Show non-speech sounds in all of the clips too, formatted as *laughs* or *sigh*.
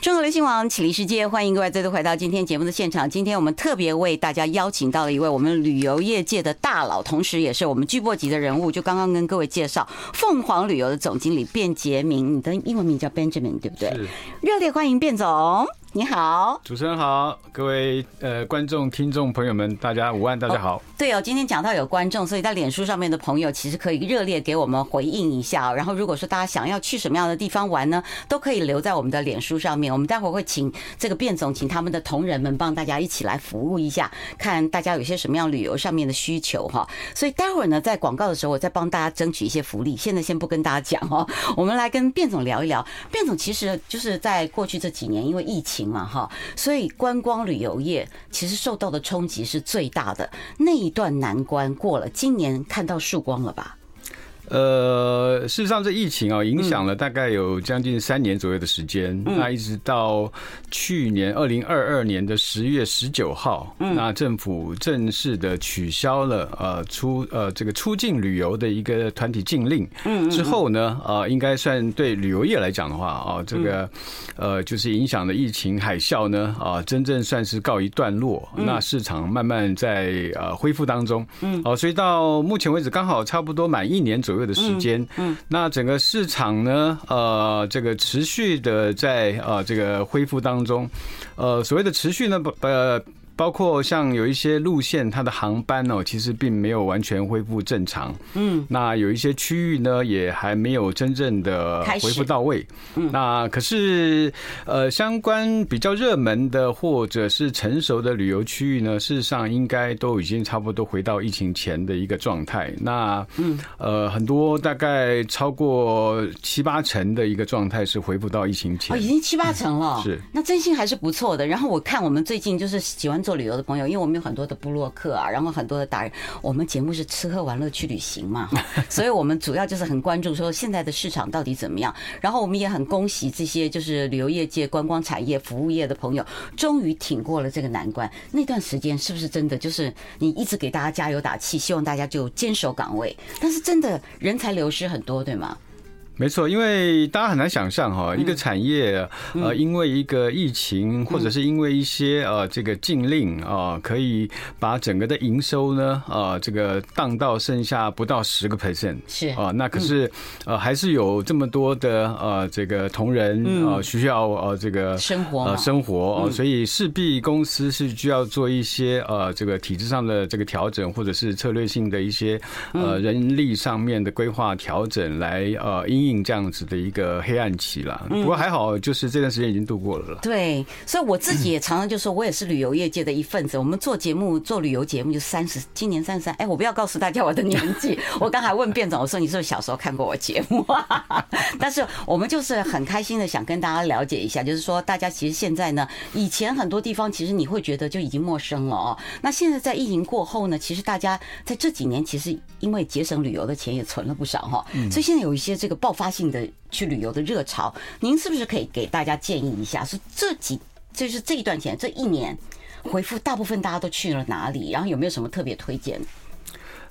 中国流行网启立世界，欢迎各位再度回到今天节目的现场。今天我们特别为大家邀请到了一位我们旅游业界的大佬，同时也是我们巨擘级的人物。就刚刚跟各位介绍，凤凰旅游的总经理卞杰明，你的英文名叫 Benjamin，对不对？热烈欢迎卞总。你好，主持人好，各位呃观众、听众朋友们，大家午安，大家好。Oh, 对哦，今天讲到有观众，所以在脸书上面的朋友其实可以热烈给我们回应一下。然后如果说大家想要去什么样的地方玩呢，都可以留在我们的脸书上面。我们待会儿会请这个卞总，请他们的同仁们帮大家一起来服务一下，看大家有些什么样旅游上面的需求哈。所以待会儿呢，在广告的时候，我再帮大家争取一些福利。现在先不跟大家讲哦，我们来跟卞总聊一聊。卞总其实就是在过去这几年，因为疫情嘛哈。所以观光旅游业其实受到的冲击是最大的，那一段难关过了，今年看到曙光了吧？呃，事实上，这疫情啊，影响了大概有将近三年左右的时间。那一直到去年二零二二年的十月十九号，那政府正式的取消了呃出呃这个出境旅游的一个团体禁令。嗯之后呢，呃，应该算对旅游业来讲的话啊，这个呃就是影响的疫情海啸呢啊，真正算是告一段落。那市场慢慢在呃恢复当中。嗯，哦，所以到目前为止，刚好差不多满一年左右的时间，嗯，那整个市场呢，呃，这个持续的在呃这个恢复当中，呃，所谓的持续呢，不呃。包括像有一些路线，它的航班哦，其实并没有完全恢复正常。嗯，那有一些区域呢，也还没有真正的恢复到位。嗯，那可是呃，相关比较热门的或者是成熟的旅游区域呢，事实上应该都已经差不多回到疫情前的一个状态。那嗯，呃，很多大概超过七八成的一个状态是恢复到疫情前。哦，已经七八成了。是，那真心还是不错的。然后我看我们最近就是喜欢。做旅游的朋友，因为我们有很多的部落客啊，然后很多的达人，我们节目是吃喝玩乐去旅行嘛，*laughs* 所以我们主要就是很关注说现在的市场到底怎么样。然后我们也很恭喜这些就是旅游业界、观光产业、服务业的朋友，终于挺过了这个难关。那段时间是不是真的就是你一直给大家加油打气，希望大家就坚守岗位？但是真的人才流失很多，对吗？没错，因为大家很难想象哈，一个产业呃，因为一个疫情，或者是因为一些呃这个禁令啊，可以把整个的营收呢，啊，这个荡到剩下不到十个 percent 是。啊，那可是呃还是有这么多的呃这个同仁啊需要呃这个生活呃生活啊，所以势必公司是需要做一些呃这个体制上的这个调整，或者是策略性的一些呃人力上面的规划调整来呃因。这样子的一个黑暗期了，不过还好，就是这段时间已经度过了了。对，所以我自己也常常就说，我也是旅游业界的一份子。我们做节目，做旅游节目就三十，今年三十三。哎，我不要告诉大家我的年纪。*laughs* 我刚才问卞总，我说你是不是小时候看过我节目？*laughs* 但是我们就是很开心的想跟大家了解一下，就是说大家其实现在呢，以前很多地方其实你会觉得就已经陌生了哦。那现在在疫情过后呢，其实大家在这几年其实因为节省旅游的钱也存了不少哈，所以现在有一些这个爆发性的去旅游的热潮，您是不是可以给大家建议一下？是这几，就是这一段前，这一年回复大部分大家都去了哪里？然后有没有什么特别推荐？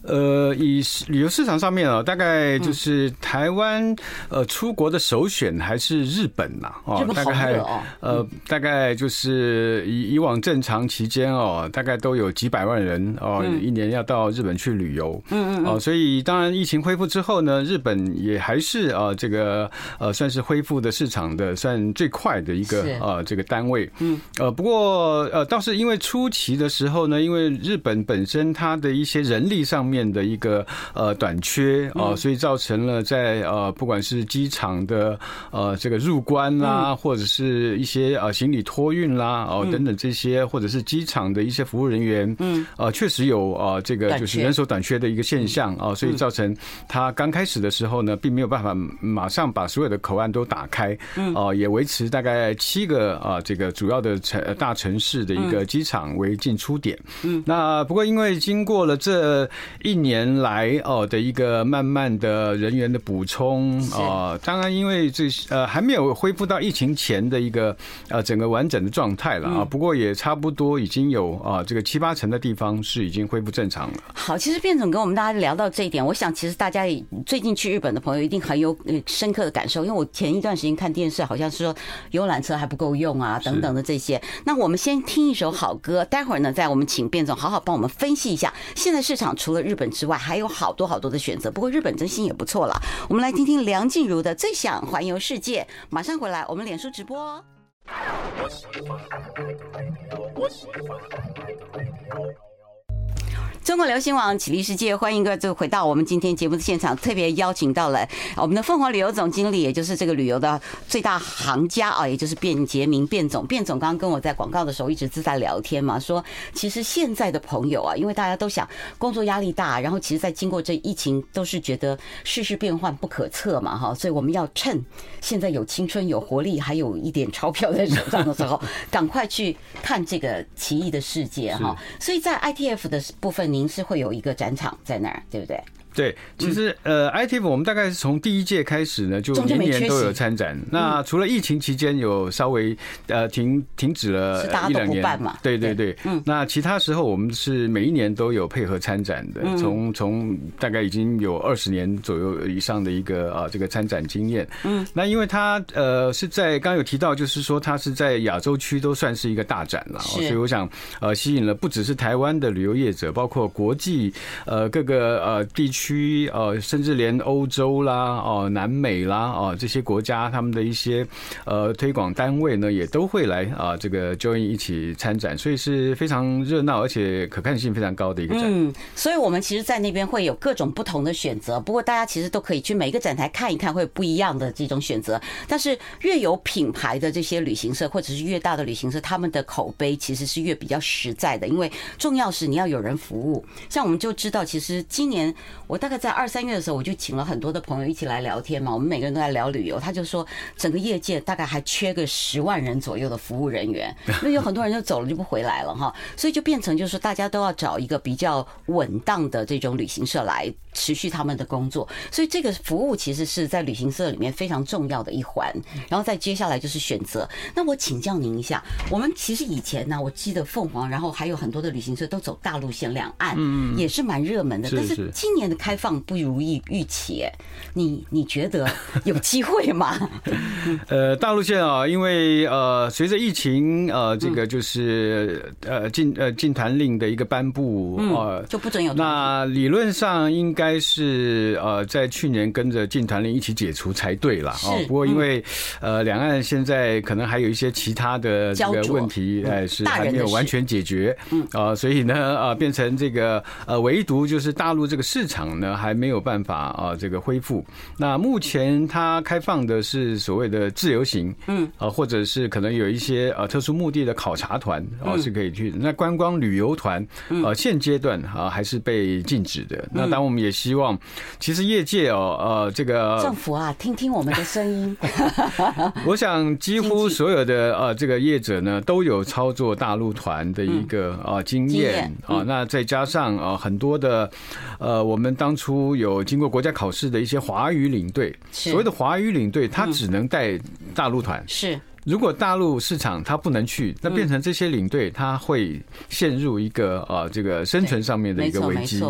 呃，以旅游市场上面啊，大概就是台湾呃出国的首选还是日本呐，哦，大概呃大概就是以以往正常期间哦，大概都有几百万人哦，一年要到日本去旅游，嗯嗯，哦，所以当然疫情恢复之后呢，日本也还是啊这个呃算是恢复的市场的算最快的一个呃这个单位，嗯。呃不过呃倒是因为初期的时候呢，因为日本本身它的一些人力上面的一个呃短缺啊，所以造成了在呃不管是机场的呃这个入关啦，或者是一些呃行李托运啦哦等等这些，或者是机场的一些服务人员，嗯。呃确实有呃这个就是人手短缺的一个现象啊，所以造成他刚开始的时候呢，并没有办法马上把所有的口岸都打开，嗯。哦也维持大概七个啊这个主要的城大城市的一个机场为进出点，嗯。那不过因为经过了这一年来哦的一个慢慢的人员的补充啊，当然因为这呃还没有恢复到疫情前的一个呃整个完整的状态了啊，不过也差不多已经有啊这个七八成的地方是已经恢复正常了。好，其实卞总跟我们大家聊到这一点，我想其实大家最近去日本的朋友一定很有深刻的感受，因为我前一段时间看电视，好像是说游览车还不够用啊等等的这些。那我们先听一首好歌，待会儿呢再我们请卞总好好帮我们分析一下现在市场除了日本之外还有好多好多的选择。不过日本真心也不错了，我们来听听梁静茹的《最想环游世界》。马上回来，我们脸书直播哦。中国流行网启立世界，欢迎各位就回到我们今天节目的现场，特别邀请到了我们的凤凰旅游总经理，也就是这个旅游的最大行家啊，也就是卞杰明卞总。卞总刚刚跟我在广告的时候一直是在聊天嘛，说其实现在的朋友啊，因为大家都想工作压力大，然后其实在经过这疫情，都是觉得世事变幻不可测嘛，哈，所以我们要趁现在有青春、有活力，还有一点钞票在手上的时候，赶快去看这个奇异的世界哈。所以在 ITF 的部分，您是会有一个展场在那儿，对不对？对，其实呃，ITF 我们大概是从第一届开始呢，就年年都有参展。那除了疫情期间有稍微呃停停止了一两年，对对对，嗯，那其他时候我们是每一年都有配合参展的，从从大概已经有二十年左右以上的一个啊这个参展经验。嗯，那因为它呃是在刚刚有提到，就是说它是在亚洲区都算是一个大展了，所以我想呃吸引了不只是台湾的旅游业者，包括国际呃各个呃地区。区呃，甚至连欧洲啦、哦南美啦、哦这些国家，他们的一些呃推广单位呢，也都会来啊这个 join 一起参展，所以是非常热闹，而且可看性非常高的一个展。嗯，所以我们其实，在那边会有各种不同的选择。不过，大家其实都可以去每个展台看一看，会有不一样的这种选择。但是，越有品牌的这些旅行社，或者是越大的旅行社，他们的口碑其实是越比较实在的，因为重要是你要有人服务。像我们就知道，其实今年我。大概在二三月的时候，我就请了很多的朋友一起来聊天嘛。我们每个人都在聊旅游，他就说整个业界大概还缺个十万人左右的服务人员，*laughs* 因为有很多人就走了就不回来了哈，所以就变成就是大家都要找一个比较稳当的这种旅行社来持续他们的工作。所以这个服务其实是在旅行社里面非常重要的一环。然后再接下来就是选择。那我请教您一下，我们其实以前呢，我记得凤凰，然后还有很多的旅行社都走大陆线，两岸嗯也是蛮热门的。但是今年的开放不如意预期，你你觉得有机会吗？*laughs* 呃，大陆线啊，因为呃，随着疫情呃，这个就是呃禁呃禁团令的一个颁布呃，就不准有。那理论上应该是呃，在去年跟着禁团令一起解除才对了哦。不过因为呃，两岸现在可能还有一些其他的这个问题，哎，是还没有完全解决，嗯啊，所以呢呃，变成这个呃，唯独就是大陆这个市场呢还。没有办法啊，这个恢复。那目前它开放的是所谓的自由行，嗯，啊，或者是可能有一些呃特殊目的的考察团啊是可以去。那观光旅游团，呃，现阶段啊还是被禁止的。那当我们也希望，其实业界哦，呃，这个政府啊，听听我们的声音。*laughs* 我想几乎所有的呃这个业者呢，都有操作大陆团的一个啊经验啊。那再加上啊很多的呃我们当初。有经过国家考试的一些华语领队，所谓的华语领队，他只能带大陆团。是，如果大陆市场他不能去，那变成这些领队他会陷入一个呃这个生存上面的一个危机。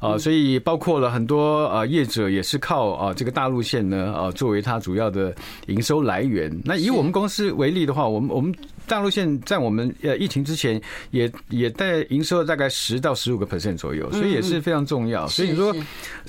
啊，所以包括了很多呃业者也是靠啊这个大陆线呢呃作为他主要的营收来源。那以我们公司为例的话，我们我们。大陆线在我们呃疫情之前也也在营收了大概十到十五个 percent 左右，所以也是非常重要。所以你说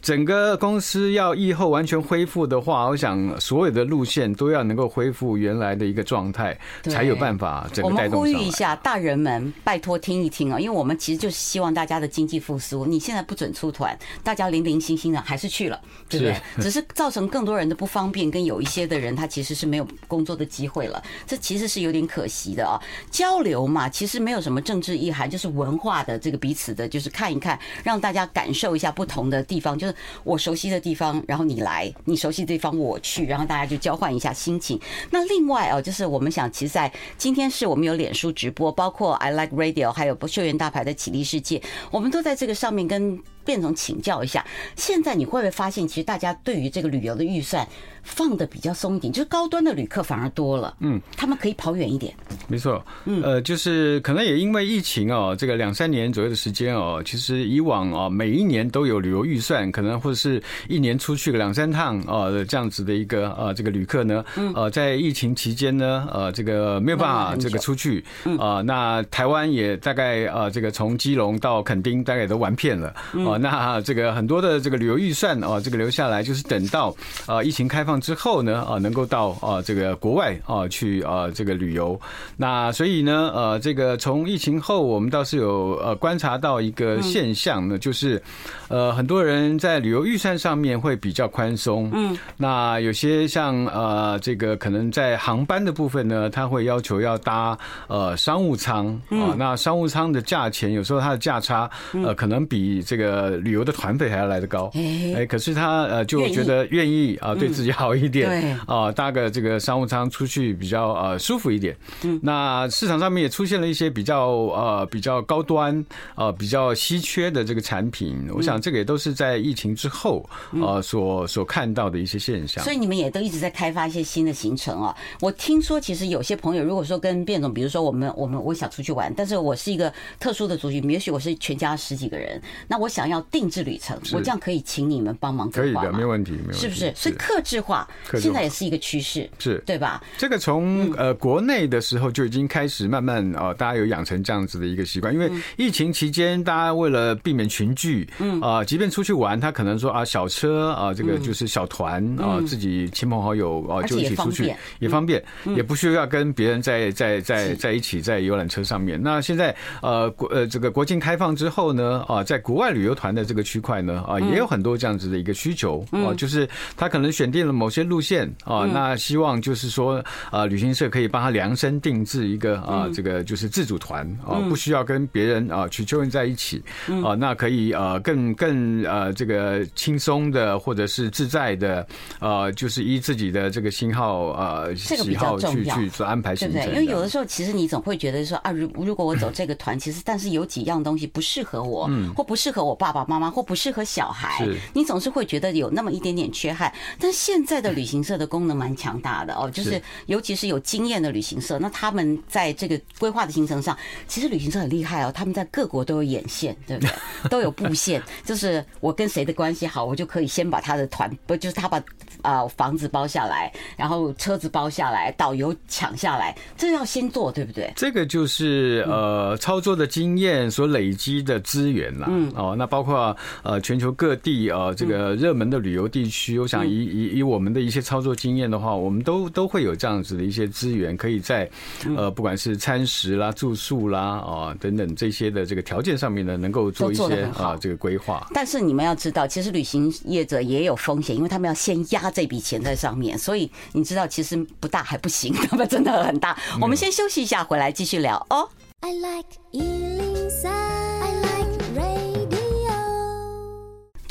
整个公司要疫后完全恢复的话，我想所有的路线都要能够恢复原来的一个状态，才有办法整个带动。我们呼吁一下大人们，拜托听一听啊，因为我们其实就是希望大家的经济复苏。你现在不准出团，大家零零星星的还是去了，对不对？*laughs* 只是造成更多人的不方便，跟有一些的人他其实是没有工作的机会了，这其实是有点可惜。的啊，交流嘛，其实没有什么政治意涵，就是文化的这个彼此的，就是看一看，让大家感受一下不同的地方，就是我熟悉的地方，然后你来，你熟悉的地方我去，然后大家就交换一下心情。那另外哦，就是我们想，其实在今天是我们有脸书直播，包括 I Like Radio，还有秀妍大牌的启立世界，我们都在这个上面跟卞总请教一下，现在你会不会发现，其实大家对于这个旅游的预算放的比较松一点，就是高端的旅客反而多了，嗯，他们可以跑远一点。没错，嗯，呃，就是可能也因为疫情哦，这个两三年左右的时间哦，其实以往哦，每一年都有旅游预算，可能或者是一年出去个两三趟啊，这样子的一个呃这个旅客呢，呃，在疫情期间呢，呃，这个没有办法这个出去啊，那台湾也大概呃这个从基隆到垦丁大概都玩遍了啊，那这个很多的这个旅游预算哦，这个留下来就是等到呃疫情开放之后呢，啊，能够到啊这个国外啊去啊这个旅游。那所以呢，呃，这个从疫情后，我们倒是有呃观察到一个现象呢，就是呃很多人在旅游预算上面会比较宽松。嗯，那有些像呃这个可能在航班的部分呢，他会要求要搭呃商务舱啊，那商务舱的价钱有时候它的价差呃可能比这个旅游的团费还要来得高。哎，可是他呃就觉得愿意啊对自己好一点，啊搭个这个商务舱出去比较呃舒服一点。嗯。那市场上面也出现了一些比较呃比较高端呃比较稀缺的这个产品，我想这个也都是在疫情之后呃所所看到的一些现象。所以你们也都一直在开发一些新的行程啊。我听说其实有些朋友如果说跟卞总，比如说我们我们我想出去玩，但是我是一个特殊的族群，也许我是全家十几个人，那我想要定制旅程，我这样可以请你们帮忙？可以的，没问题，没问题。是不是？所以客制化现在也是一个趋势，是。对吧？这个从呃国内的时候。就已经开始慢慢啊，大家有养成这样子的一个习惯，因为疫情期间，大家为了避免群聚，嗯。啊，即便出去玩，他可能说啊，小车啊，这个就是小团啊，自己亲朋好友啊就一起出去也方便，也不需要跟别人在在在在一起在游览车上面。那现在呃国呃这个国境开放之后呢啊，在国外旅游团的这个区块呢啊，也有很多这样子的一个需求啊，就是他可能选定了某些路线啊，那希望就是说啊，旅行社可以帮他量身定。制一个啊，这个就是自主团啊，不需要跟别人啊去纠缠在一起啊，那可以呃更更呃这个轻松的或者是自在的呃，就是依自己的这个信号呃喜好去去做安排行程。因为有的时候其实你总会觉得说啊，如如果我走这个团，其实但是有几样东西不适合我，或不适合我爸爸妈妈，或不适合小孩，你总是会觉得有那么一点点缺憾。但现在的旅行社的功能蛮强大的哦，就是尤其是有经验的旅行社，那他。他们在这个规划的行程上，其实旅行社很厉害哦。他们在各国都有眼线，对不对？*laughs* 都有布线，就是我跟谁的关系好，我就可以先把他的团，不就是他把啊房子包下来，然后车子包下来，导游抢下来，这要先做，对不对？这个就是呃操作的经验所累积的资源啦。嗯哦，那包括呃全球各地啊这个热门的旅游地区，我想以以以我们的一些操作经验的话，我们都都会有这样子的一些资源，可以在。呃，不管是餐食啦、住宿啦啊等等这些的这个条件上面呢，能够做一些啊这个规划。但是你们要知道，其实旅行业者也有风险，因为他们要先压这笔钱在上面，所以你知道，其实不大还不行，*laughs* 他们真的很大。我们先休息一下，回来继续聊哦。I like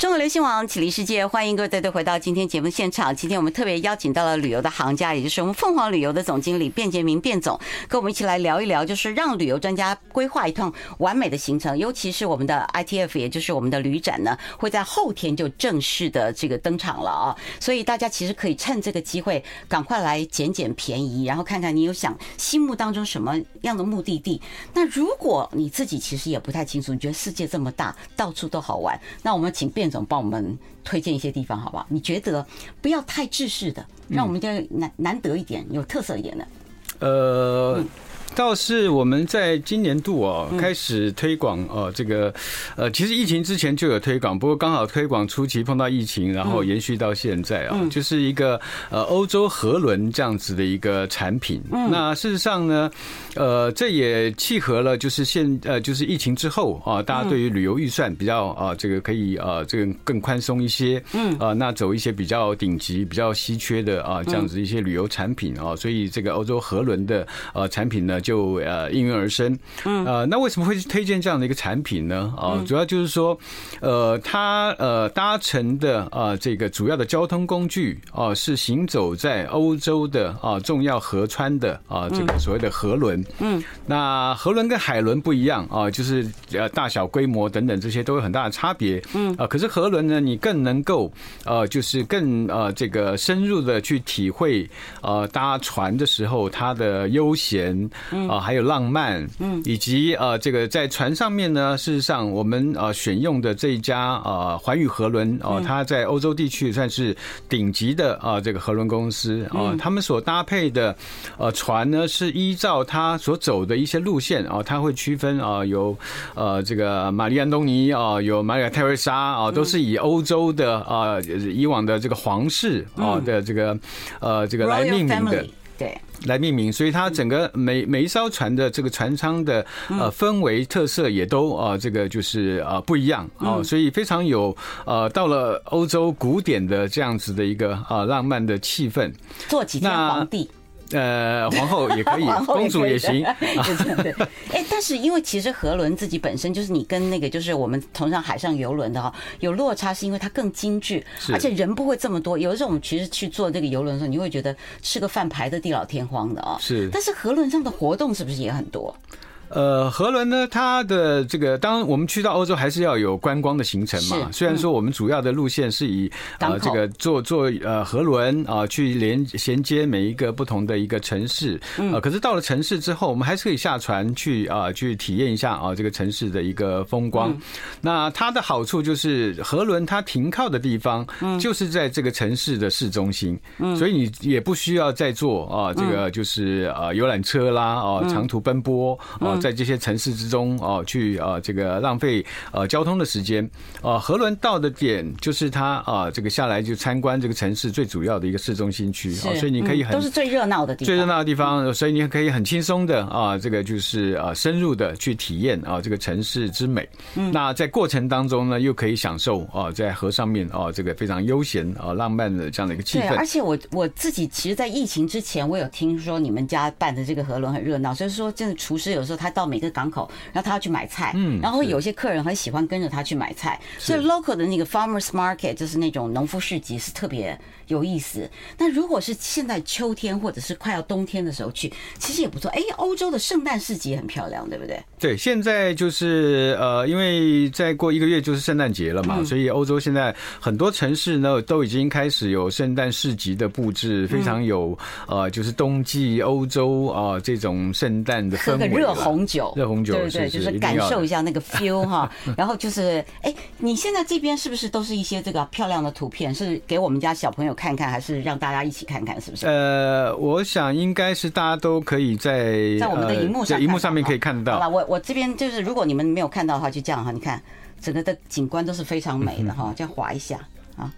中国流行网启秝世界，欢迎各位再度回到今天节目现场。今天我们特别邀请到了旅游的行家，也就是我们凤凰旅游的总经理卞杰明卞总，跟我们一起来聊一聊，就是让旅游专家规划一趟完美的行程。尤其是我们的 ITF，也就是我们的旅展呢，会在后天就正式的这个登场了啊。所以大家其实可以趁这个机会，赶快来捡捡便宜，然后看看你有想心目当中什么样的目的地。那如果你自己其实也不太清楚，你觉得世界这么大，到处都好玩，那我们请卞总帮我们推荐一些地方，好不好？你觉得不要太制式的，让我们就难难得一点，有特色一点的。呃。倒是我们在今年度哦开始推广哦这个呃其实疫情之前就有推广，不过刚好推广初期碰到疫情，然后延续到现在啊，就是一个呃欧洲河轮这样子的一个产品。那事实上呢，呃这也契合了就是现呃就是疫情之后啊，大家对于旅游预算比较啊这个可以啊这个更宽松一些，嗯。啊那走一些比较顶级、比较稀缺的啊这样子一些旅游产品啊，所以这个欧洲河轮的呃产品呢。就呃应运而生。嗯，呃，那为什么会推荐这样的一个产品呢？啊，主要就是说，呃，它呃搭乘的啊这个主要的交通工具啊是行走在欧洲的啊重要河川的啊这个所谓的河轮。嗯，那河轮跟海轮不一样啊，就是呃大小规模等等这些都有很大的差别。嗯，啊，可是河轮呢，你更能够呃就是更呃这个深入的去体会呃搭船的时候它的悠闲啊还有浪漫，嗯，以及呃这个在船上面呢，事实上我们呃选用的这一家呃环宇河轮哦，它在欧洲地区算是顶级的啊这个河轮公司啊，他们所搭配的呃船呢是依照它所走的一些路线啊，它会区分啊有呃这个玛丽安东尼啊，有玛丽亚泰瑞莎啊，都是以欧洲的啊以往的这个皇室啊的这个呃这个来命名的。对，来命名，所以它整个每每一艘船的这个船舱的呃氛围特色也都啊这个就是啊不一样啊，所以非常有呃到了欧洲古典的这样子的一个啊浪漫的气氛。做几天皇帝。呃，皇后也可以，*laughs* 公主也行。*laughs* 对，*laughs* 哎，但是因为其实河轮自己本身就是你跟那个就是我们同上海上游轮的哈有落差，是因为它更精致，而且人不会这么多。有的时候我们其实去坐这个游轮的时候，你会觉得吃个饭排的地老天荒的啊。是，但是河轮上的活动是不是也很多？呃，河轮呢，它的这个，当我们去到欧洲，还是要有观光的行程嘛。虽然说我们主要的路线是以呃这个坐坐呃河轮啊去连衔接每一个不同的一个城市，呃，可是到了城市之后，我们还是可以下船去啊去体验一下啊这个城市的一个风光。那它的好处就是河轮它停靠的地方就是在这个城市的市中心，所以你也不需要再坐啊这个就是呃游览车啦啊长途奔波啊。在这些城市之中哦，去啊这个浪费呃交通的时间啊，河轮到的点就是它啊这个下来就参观这个城市最主要的一个市中心区啊，所以你可以很都是最热闹的地方，最热闹的地方，所以你可以很轻松的啊这个就是啊深入的去体验啊这个城市之美。那在过程当中呢，又可以享受啊在河上面啊这个非常悠闲啊浪漫的这样的一个气氛。而且我我自己其实，在疫情之前，我有听说你们家办的这个河轮很热闹，所以说真的厨师有时候他。到每个港口，然后他要去买菜，嗯，然后有些客人很喜欢跟着他去买菜，所以 local 的那个 farmers market 就是那种农夫市集是特别有意思。那如果是现在秋天或者是快要冬天的时候去，其实也不错。哎，欧洲的圣诞市集很漂亮，对不对？对，现在就是呃，因为再过一个月就是圣诞节了嘛，所以欧洲现在很多城市呢都已经开始有圣诞市集的布置，非常有呃，就是冬季欧洲啊这种圣诞的氛围。热红。酒，热红酒，对对，就是感受一下那个 *laughs* feel 哈。然后就是，哎，你现在这边是不是都是一些这个漂亮的图片？是给我们家小朋友看看，还是让大家一起看看？是不是？呃，我想应该是大家都可以在在我们的荧幕上，荧幕上面可以看得到。好了，我我这边就是，如果你们没有看到的话，就这样哈。你看，整个的景观都是非常美的哈。这样划一下啊。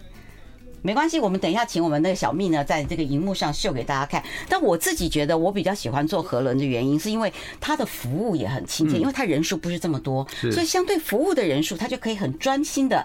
没关系，我们等一下请我们那个小蜜呢，在这个荧幕上秀给大家看。但我自己觉得，我比较喜欢坐河轮的原因，是因为它的服务也很亲切，因为它人数不是这么多，所以相对服务的人数，它就可以很专心的。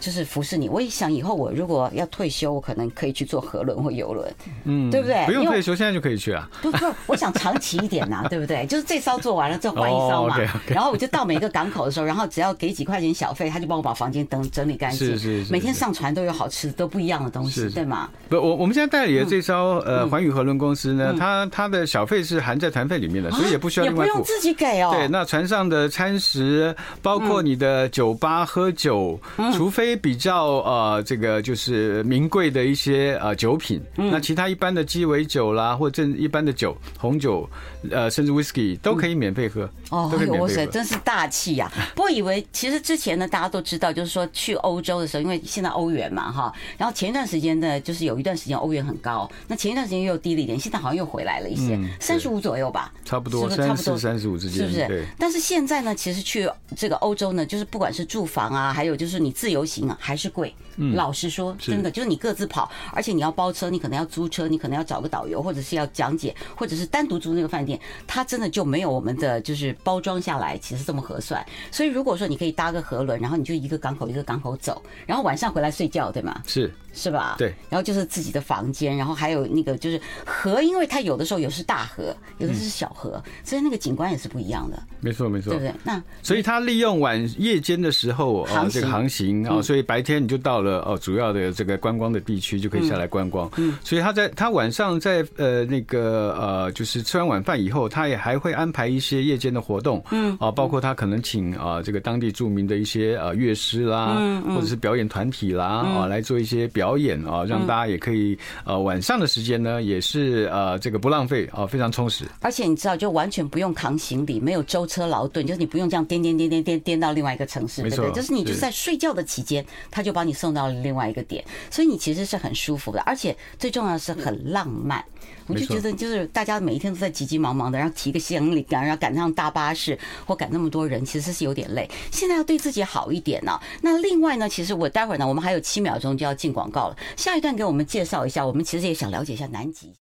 就是服侍你，我一想以后我如果要退休，我可能可以去坐河轮或游轮，嗯，对不对？不用退休，现在就可以去啊。不不，我想长期一点呐，*laughs* 对不对？就是这艘做完了，再换一艘嘛。然后我就到每个港口的时候，然后只要给几块钱小费，他就帮我把房间整整理干净。是是是。每天上船都有好吃的，都不一样的东西，对吗？不，我我们现在代理的这艘呃环宇河轮公司呢，它它的小费是含在团费里面的，所以也不需要另外付。也不用自己给哦。对，那船上的餐食，包括你的酒吧喝酒，除非比较。呃，这个就是名贵的一些呃酒品，那其他一般的鸡尾酒啦，或者一般的酒，红酒，呃，甚至 whisky 都可以免费喝。哦，哇塞，真是大气呀！*laughs* 不过以为其实之前呢，大家都知道，就是说去欧洲的时候，因为现在欧元嘛哈，然后前一段时间呢，就是有一段时间欧元很高，那前一段时间又低了一点，现在好像又回来了一些，三十五左右吧，差不多，差不多三十五之间，是不是？但是现在呢，其实去这个欧洲呢，就是不管是住房啊，还有就是你自由行。还是贵。嗯，老实说，真的就是你各自跑，而且你要包车，你可能要租车，你可能要找个导游，或者是要讲解，或者是单独租那个饭店，它真的就没有我们的就是包装下来其实这么合算。所以如果说你可以搭个河轮，然后你就一个港口一个港口走，然后晚上回来睡觉，对吗？是。是吧？对，然后就是自己的房间，然后还有那个就是河，因为它有的时候有是大河，有的是小河，所以那个景观也是不一样的。没错，没错，对不对？那所以它利用晚夜间的时候啊，这个航行啊，所以白天你就到了哦主要的这个观光的地区，就可以下来观光。嗯，所以他在他晚上在呃那个呃就是吃完晚饭以后，他也还会安排一些夜间的活动。嗯，啊，包括他可能请啊这个当地著名的一些呃乐师啦，或者是表演团体啦啊来做一些表。演啊，让大家也可以呃晚上的时间呢，也是呃这个不浪费啊，非常充实。而且你知道，就完全不用扛行李，没有舟车劳顿，就是你不用这样颠颠颠颠颠颠到另外一个城市，对不对？就是你就是在睡觉的期间，他就把你送到了另外一个点，所以你其实是很舒服的，而且最重要的是很浪漫。我就觉得，就是大家每一天都在急急忙忙的，然后提个行李，然后赶上大巴士或赶那么多人，其实是有点累。现在要对自己好一点呢。那另外呢，其实我待会儿呢，我们还有七秒钟就要进广告了。下一段给我们介绍一下，我们其实也想了解一下南极。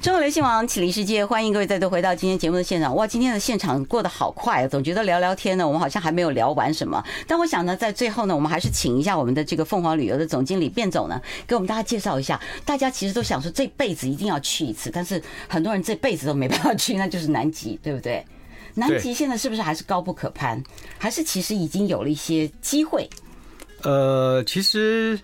中国流行网启灵世界，欢迎各位再度回到今天节目的现场。哇，今天的现场过得好快啊，总觉得聊聊天呢，我们好像还没有聊完什么。但我想呢，在最后呢，我们还是请一下我们的这个凤凰旅游的总经理卞总呢，给我们大家介绍一下。大家其实都想说这辈子一定要去一次，但是很多人这辈子都没办法去，那就是南极，对不对？*laughs* 南极现在是不是还是高不可攀？还是其实已经有了一些机会？呃，其实。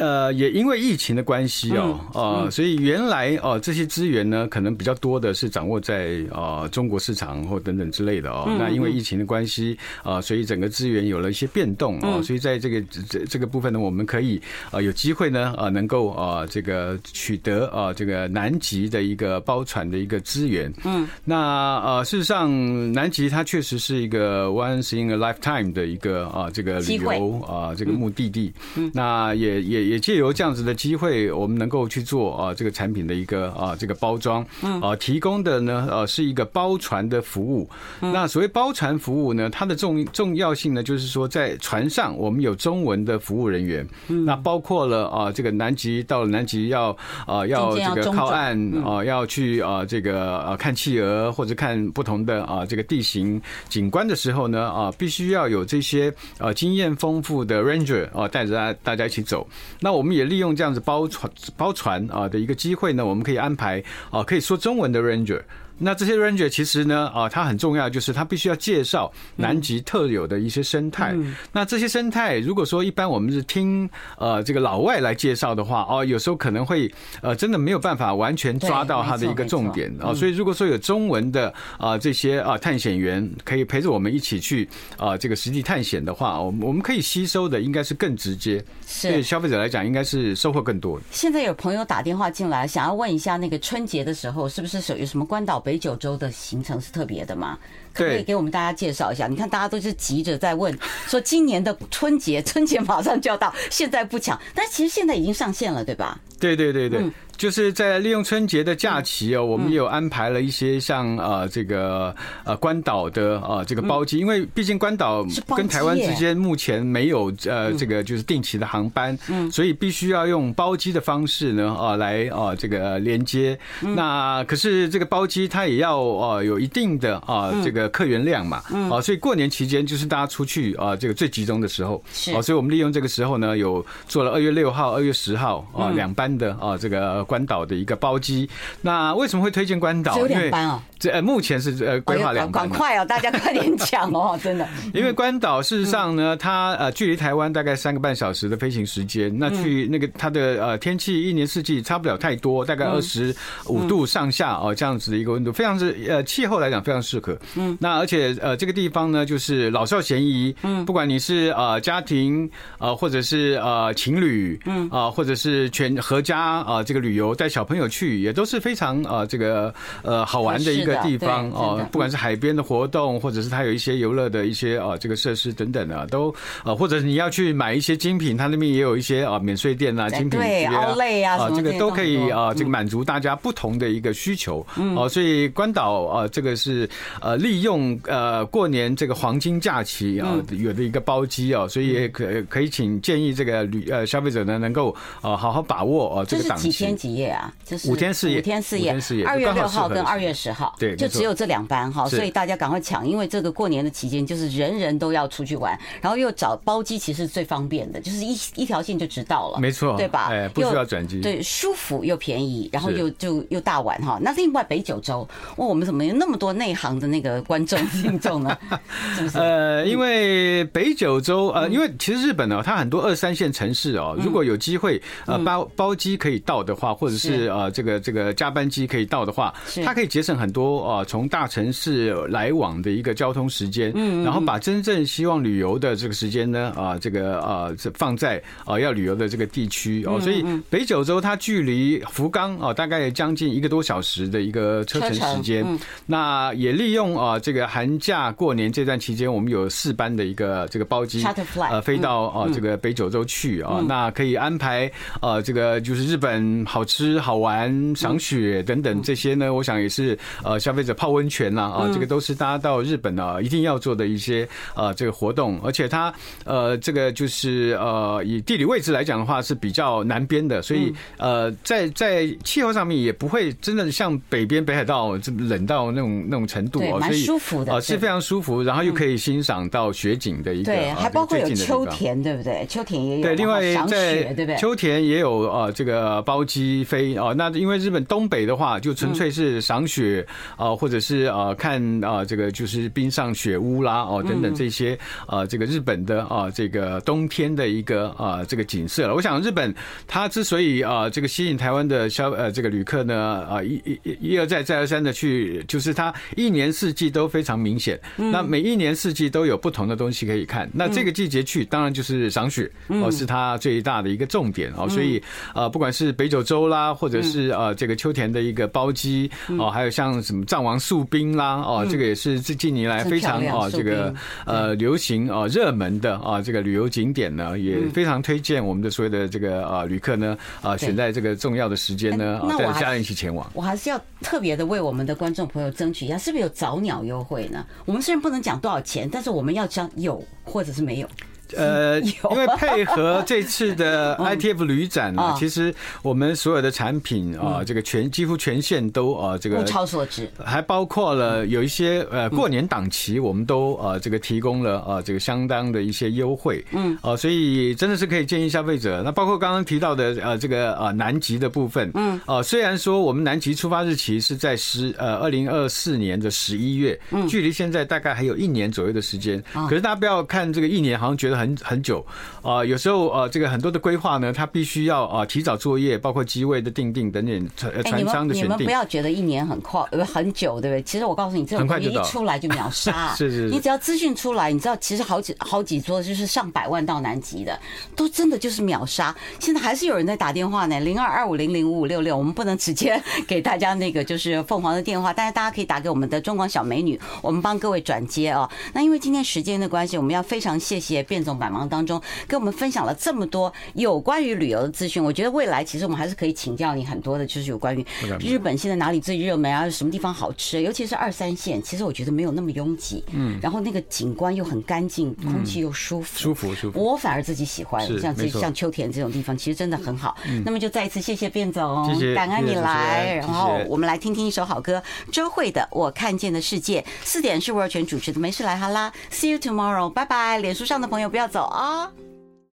呃，也因为疫情的关系哦，呃，所以原来哦这些资源呢，可能比较多的是掌握在呃中国市场或等等之类的哦。那因为疫情的关系啊，所以整个资源有了一些变动哦，所以在这个这这个部分呢，我们可以啊有机会呢啊能够啊这个取得啊这个南极的一个包船的一个资源。嗯，那呃事实上南极它确实是一个 once in a lifetime 的一个啊这个旅游啊这个目的地。嗯，那也也。也借由这样子的机会，我们能够去做啊这个产品的一个啊这个包装，啊提供的呢呃是一个包船的服务。那所谓包船服务呢，它的重重要性呢，就是说在船上我们有中文的服务人员，那包括了啊这个南极到了南极要啊要这个靠岸啊要去啊这个啊看企鹅或者看不同的啊这个地形景观的时候呢啊必须要有这些啊经验丰富的 ranger 啊带着大大家一起走。那我们也利用这样子包船包船啊的一个机会呢，我们可以安排啊可以说中文的 ranger。那这些 ranger 其实呢，啊，它很重要，就是它必须要介绍南极特有的一些生态。那这些生态，如果说一般我们是听呃这个老外来介绍的话，哦，有时候可能会呃真的没有办法完全抓到它的一个重点啊。所以如果说有中文的啊这些啊探险员可以陪着我们一起去啊这个实地探险的话，我们我们可以吸收的应该是更直接，对消费者来讲应该是收获更多。现在有朋友打电话进来，想要问一下那个春节的时候是不是有有什么关岛？北北九州的行程是特别的吗？可不可以给我们大家介绍一下？你看大家都是急着在问，*laughs* 说今年的春节，春节马上就要到，现在不抢，但其实现在已经上线了，对吧？对对对对。就是在利用春节的假期哦，我们也有安排了一些像呃这个呃关岛的呃这个包机，因为毕竟关岛跟台湾之间目前没有呃这个就是定期的航班，所以必须要用包机的方式呢啊来啊这个连接。那可是这个包机它也要呃有一定的啊这个客源量嘛，啊所以过年期间就是大家出去啊这个最集中的时候，啊所以我们利用这个时候呢有做了二月六号、二月十号啊两班的啊这个。关岛的一个包机，那为什么会推荐关岛？只有两班哦。这呃，目前是呃规划两班。赶快哦，大家快点讲哦，*laughs* 真的。因为关岛事实上呢，它呃距离台湾大概三个半小时的飞行时间，那去那个它的呃天气一年四季差不了太多，大概二十五度上下哦这样子的一个温度，非常是呃气候来讲非常适合。嗯。那而且呃这个地方呢，就是老少咸宜。嗯。不管你是呃家庭呃或者是呃情侣，嗯。啊或者是全合合家啊这个旅游带小朋友去也都是非常呃这个呃好玩的一个地方哦，不管是海边的活动，或者是它有一些游乐的一些呃这个设施等等的，都啊或者你要去买一些精品，它那边也有一些啊免税店啊精品对奥莱啊啊这个都可以啊这个满足大家不同的一个需求。哦，所以关岛啊这个是呃利用呃过年这个黄金假期啊有的一个包机啊，所以也可可以请建议这个旅呃消费者呢能够呃好好把握啊这个档期。几天几夜啊？就是五天四夜，五天四夜，二月六号跟二月十号，对，就只有这两班哈，所以大家赶快抢，因为这个过年的期间就是人人都要出去玩，然后又找包机，其实最方便的，就是一一条线就直到了，没错，对吧？哎，不需要转机，对，舒服又便宜，然后又就又大碗哈。那另外北九州，哇，我们怎么有那么多内行的那个观众听众呢？*laughs* 是不是？呃，因为北九州呃，因为其实日本呢，它很多二三线城市哦，如果有机会呃包包机可以到的话，或者是呃这个这个加班机可以到的话，它可以节省很多啊从大城市来往的一个交通时间，嗯，然后把真正希望旅游的这个时间呢啊这个啊放在啊要旅游的这个地区哦，所以北九州它距离福冈啊大概将近一个多小时的一个车程时间，那也利用啊这个寒假过年这段期间，我们有四班的一个这个包机呃飞到啊这个北九州去啊，那可以安排呃这个就是日本好吃好玩赏雪等等这些呢，我想也是呃消费者泡温泉呐啊，这个都是大家到日本啊一定要做的一些呃这个活动，而且它呃这个就是呃以地理位置来讲的话是比较南边的，所以呃在在气候上面也不会真的像北边北海道这么冷到那种那种程度啊，所以舒服的啊是非常舒服，然后又可以欣赏到雪景的一个对，还包括有秋田对不对？秋田也有对，另外在对不对？秋田也有啊这个包机飞啊，那因为日本东北的话就纯粹是赏雪啊，或者是啊看啊这个就是冰上雪屋啦哦等等这些啊这个日本的啊这个冬天的一个啊这个景色了。我想日本它之所以啊这个吸引台湾的消呃这个旅客呢啊一一一而再再而三的去，就是它一年四季都非常明显，那每一年四季都有不同的东西可以看。那这个季节去当然就是赏雪哦，是它最大的一个重点哦。所以呃不管是北九州啦，或者是呃这个秋田的一个包机哦，还有像什么藏王树冰啦哦，这个也是这近年来非常啊这个呃流行啊热门的啊这个旅游景点呢，也非常推荐我们的所有的这个啊旅客呢啊选在这个重要的时间呢带着家人一起前往。我还是要特别的为我们的观众朋友争取一下，是不是有早鸟优惠呢？我们虽然不能讲多少钱，但是我们要讲有或者是没有。呃，*laughs* 因为配合这次的 *laughs* ITF 旅展呢，其实我们所有的产品啊，这个全几乎全线都啊，这个物超所值，还包括了有一些呃过年档期，我们都呃这个提供了啊这个相当的一些优惠，嗯，啊，所以真的是可以建议消费者。那包括刚刚提到的呃这个呃南极的部分，嗯，啊，虽然说我们南极出发日期是在十呃二零二四年的十一月，嗯，距离现在大概还有一年左右的时间，可是大家不要看这个一年，好像觉得。很很久啊，有时候呃，这个很多的规划呢，它必须要啊提早作业，包括机位的定定等等，船船商的选定。你们不要觉得一年很快呃，很久，对不对？其实我告诉你，这种东西一出来就秒杀。*laughs* 是是。你只要资讯出来，你知道，其实好几好几桌就是上百万到南极的，都真的就是秒杀。现在还是有人在打电话呢，零二二五零零五五六六。我们不能直接给大家那个就是凤凰的电话，但是大家可以打给我们的中广小美女，我们帮各位转接啊。那因为今天时间的关系，我们要非常谢谢卞总。百忙当中跟我们分享了这么多有关于旅游的资讯，我觉得未来其实我们还是可以请教你很多的，就是有关于日本现在哪里最热门啊，什么地方好吃，尤其是二三线，其实我觉得没有那么拥挤，嗯，然后那个景观又很干净，空气又舒服，舒服舒服，我反而自己喜欢，像这像秋田这种地方，其实真的很好。那么就再一次谢谢卞总，感恩你来，然后我们来听听一首好歌，周慧的《我看见的世界》。四点是吴若权主持的，没事来哈啦，See you tomorrow，拜拜。脸书上的朋友不要。要走啊。